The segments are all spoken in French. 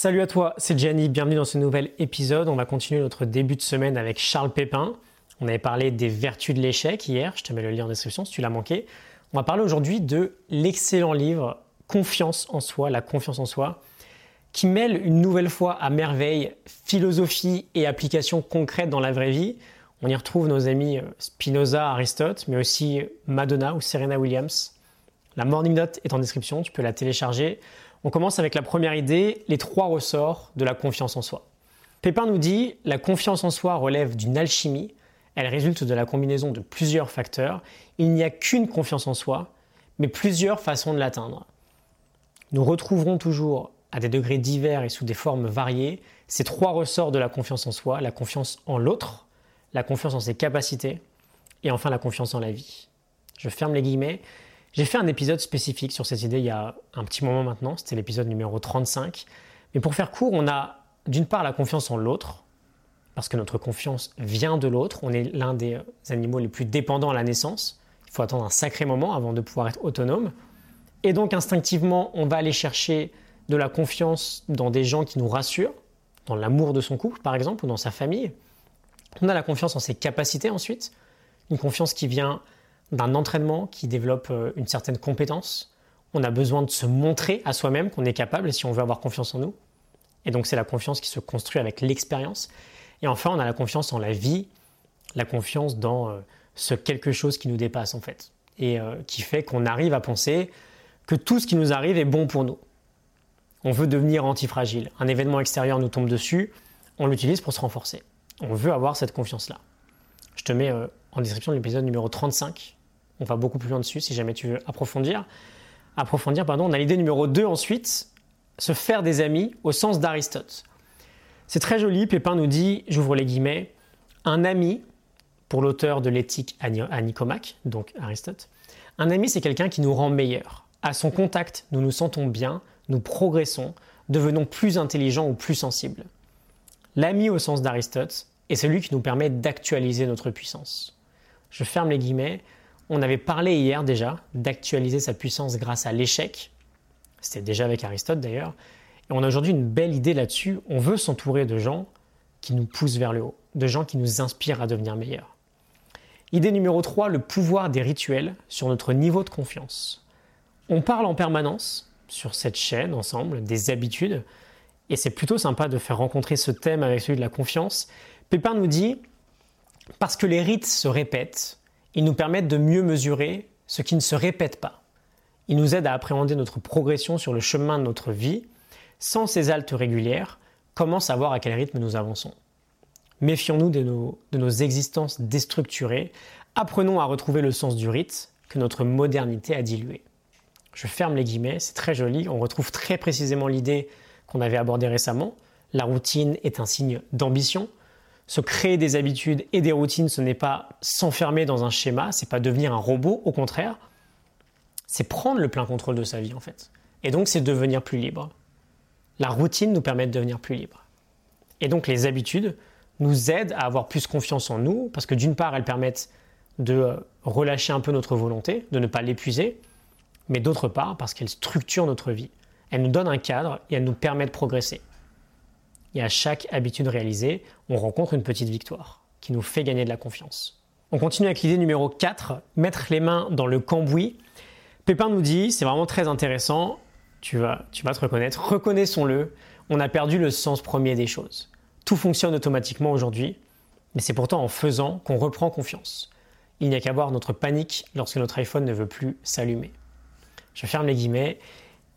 Salut à toi, c'est Gianni, bienvenue dans ce nouvel épisode. On va continuer notre début de semaine avec Charles Pépin. On avait parlé des vertus de l'échec hier, je te mets le lien en description si tu l'as manqué. On va parler aujourd'hui de l'excellent livre Confiance en soi, la confiance en soi, qui mêle une nouvelle fois à merveille philosophie et application concrète dans la vraie vie. On y retrouve nos amis Spinoza, Aristote, mais aussi Madonna ou Serena Williams. La Morning Note est en description, tu peux la télécharger. On commence avec la première idée, les trois ressorts de la confiance en soi. Pépin nous dit la confiance en soi relève d'une alchimie, elle résulte de la combinaison de plusieurs facteurs. Il n'y a qu'une confiance en soi, mais plusieurs façons de l'atteindre. Nous retrouverons toujours, à des degrés divers et sous des formes variées, ces trois ressorts de la confiance en soi, la confiance en l'autre, la confiance en ses capacités et enfin la confiance en la vie. Je ferme les guillemets. J'ai fait un épisode spécifique sur cette idée il y a un petit moment maintenant, c'était l'épisode numéro 35. Mais pour faire court, on a d'une part la confiance en l'autre, parce que notre confiance vient de l'autre. On est l'un des animaux les plus dépendants à la naissance. Il faut attendre un sacré moment avant de pouvoir être autonome. Et donc instinctivement, on va aller chercher de la confiance dans des gens qui nous rassurent, dans l'amour de son couple par exemple, ou dans sa famille. On a la confiance en ses capacités ensuite, une confiance qui vient d'un entraînement qui développe euh, une certaine compétence. On a besoin de se montrer à soi-même qu'on est capable si on veut avoir confiance en nous. Et donc c'est la confiance qui se construit avec l'expérience. Et enfin, on a la confiance en la vie, la confiance dans euh, ce quelque chose qui nous dépasse en fait. Et euh, qui fait qu'on arrive à penser que tout ce qui nous arrive est bon pour nous. On veut devenir antifragile. Un événement extérieur nous tombe dessus, on l'utilise pour se renforcer. On veut avoir cette confiance-là. Je te mets en description de l'épisode numéro 35 on va beaucoup plus loin dessus si jamais tu veux approfondir. Approfondir, pardon. On a l'idée numéro 2 ensuite, se faire des amis au sens d'Aristote. C'est très joli, Pépin nous dit, j'ouvre les guillemets, un ami, pour l'auteur de l'éthique à donc Aristote, un ami c'est quelqu'un qui nous rend meilleurs. À son contact, nous nous sentons bien, nous progressons, devenons plus intelligents ou plus sensibles. L'ami au sens d'Aristote est celui qui nous permet d'actualiser notre puissance. Je ferme les guillemets, on avait parlé hier déjà d'actualiser sa puissance grâce à l'échec. C'était déjà avec Aristote d'ailleurs. Et on a aujourd'hui une belle idée là-dessus. On veut s'entourer de gens qui nous poussent vers le haut, de gens qui nous inspirent à devenir meilleurs. Idée numéro 3, le pouvoir des rituels sur notre niveau de confiance. On parle en permanence sur cette chaîne ensemble des habitudes et c'est plutôt sympa de faire rencontrer ce thème avec celui de la confiance. Pépin nous dit parce que les rites se répètent, ils nous permettent de mieux mesurer ce qui ne se répète pas. Ils nous aident à appréhender notre progression sur le chemin de notre vie. Sans ces haltes régulières, comment savoir à quel rythme nous avançons? Méfions-nous de nos, de nos existences déstructurées. Apprenons à retrouver le sens du rite que notre modernité a dilué. Je ferme les guillemets, c'est très joli. On retrouve très précisément l'idée qu'on avait abordée récemment. La routine est un signe d'ambition se créer des habitudes et des routines, ce n'est pas s'enfermer dans un schéma, c'est pas devenir un robot, au contraire, c'est prendre le plein contrôle de sa vie en fait. Et donc c'est devenir plus libre. La routine nous permet de devenir plus libre. Et donc les habitudes nous aident à avoir plus confiance en nous, parce que d'une part, elles permettent de euh, relâcher un peu notre volonté, de ne pas l'épuiser, mais d'autre part, parce qu'elles structurent notre vie. Elles nous donnent un cadre et elles nous permettent de progresser et à chaque habitude réalisée, on rencontre une petite victoire qui nous fait gagner de la confiance. On continue avec l'idée numéro 4, mettre les mains dans le cambouis. Pépin nous dit, c'est vraiment très intéressant, tu vas, tu vas te reconnaître, reconnaissons-le, on a perdu le sens premier des choses. Tout fonctionne automatiquement aujourd'hui, mais c'est pourtant en faisant qu'on reprend confiance. Il n'y a qu'à voir notre panique lorsque notre iPhone ne veut plus s'allumer. Je ferme les guillemets.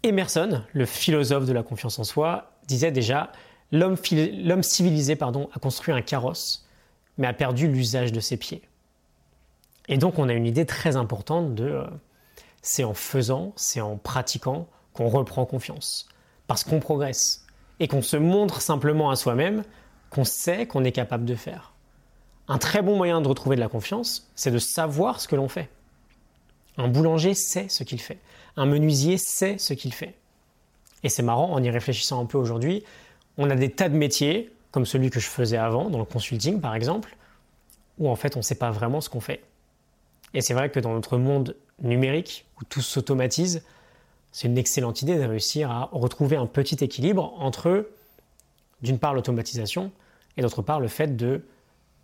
Emerson, le philosophe de la confiance en soi, disait déjà L'homme civilisé pardon, a construit un carrosse, mais a perdu l'usage de ses pieds. Et donc on a une idée très importante de euh, c'est en faisant, c'est en pratiquant qu'on reprend confiance, parce qu'on progresse, et qu'on se montre simplement à soi-même qu'on sait qu'on est capable de faire. Un très bon moyen de retrouver de la confiance, c'est de savoir ce que l'on fait. Un boulanger sait ce qu'il fait. Un menuisier sait ce qu'il fait. Et c'est marrant, en y réfléchissant un peu aujourd'hui, on a des tas de métiers, comme celui que je faisais avant, dans le consulting par exemple, où en fait on ne sait pas vraiment ce qu'on fait. Et c'est vrai que dans notre monde numérique, où tout s'automatise, C'est une excellente idée de réussir à retrouver un petit équilibre entre, d'une part, l'automatisation et d'autre part, le fait de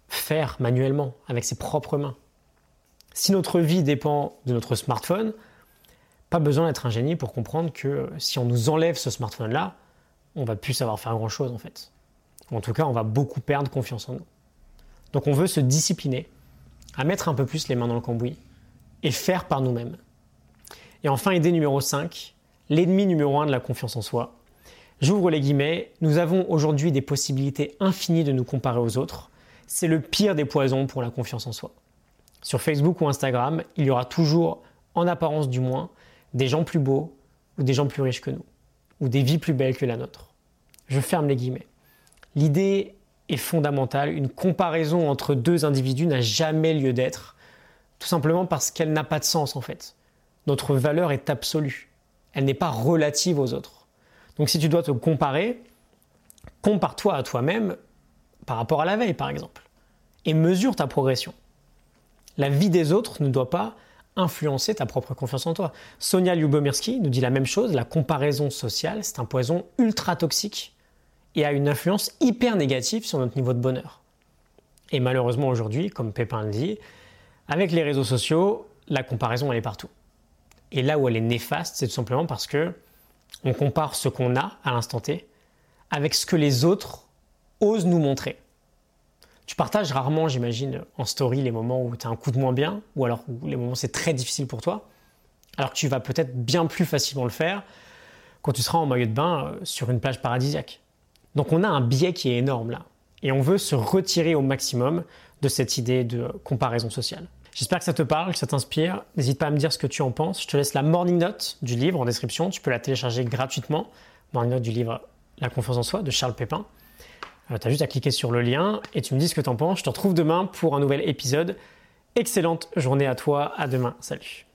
faire manuellement, avec ses propres mains. Si notre vie dépend de notre smartphone, pas besoin d'être un génie pour comprendre que si on nous enlève ce smartphone-là, on va plus savoir faire grand-chose en fait. En tout cas, on va beaucoup perdre confiance en nous. Donc on veut se discipliner à mettre un peu plus les mains dans le cambouis et faire par nous-mêmes. Et enfin, idée numéro 5, l'ennemi numéro 1 de la confiance en soi. J'ouvre les guillemets, nous avons aujourd'hui des possibilités infinies de nous comparer aux autres. C'est le pire des poisons pour la confiance en soi. Sur Facebook ou Instagram, il y aura toujours, en apparence du moins, des gens plus beaux ou des gens plus riches que nous, ou des vies plus belles que la nôtre. Je ferme les guillemets. L'idée est fondamentale, une comparaison entre deux individus n'a jamais lieu d'être, tout simplement parce qu'elle n'a pas de sens en fait. Notre valeur est absolue, elle n'est pas relative aux autres. Donc si tu dois te comparer, compare-toi à toi-même par rapport à la veille par exemple, et mesure ta progression. La vie des autres ne doit pas influencer ta propre confiance en toi. Sonia Lyubomirsky nous dit la même chose, la comparaison sociale, c'est un poison ultra toxique et a une influence hyper négative sur notre niveau de bonheur. Et malheureusement aujourd'hui, comme Pépin le dit, avec les réseaux sociaux, la comparaison elle est partout. Et là où elle est néfaste, c'est tout simplement parce que on compare ce qu'on a à l'instant T avec ce que les autres osent nous montrer. Tu partages rarement, j'imagine, en story les moments où tu as un coup de moins bien, ou alors les moments où c'est très difficile pour toi, alors que tu vas peut-être bien plus facilement le faire quand tu seras en maillot de bain euh, sur une plage paradisiaque. Donc on a un biais qui est énorme là, et on veut se retirer au maximum de cette idée de comparaison sociale. J'espère que ça te parle, que ça t'inspire. N'hésite pas à me dire ce que tu en penses. Je te laisse la morning note du livre en description. Tu peux la télécharger gratuitement. Morning note du livre La confiance en soi de Charles Pépin. Euh, tu as juste à cliquer sur le lien et tu me dis ce que tu en penses. Je te retrouve demain pour un nouvel épisode. Excellente journée à toi. À demain. Salut.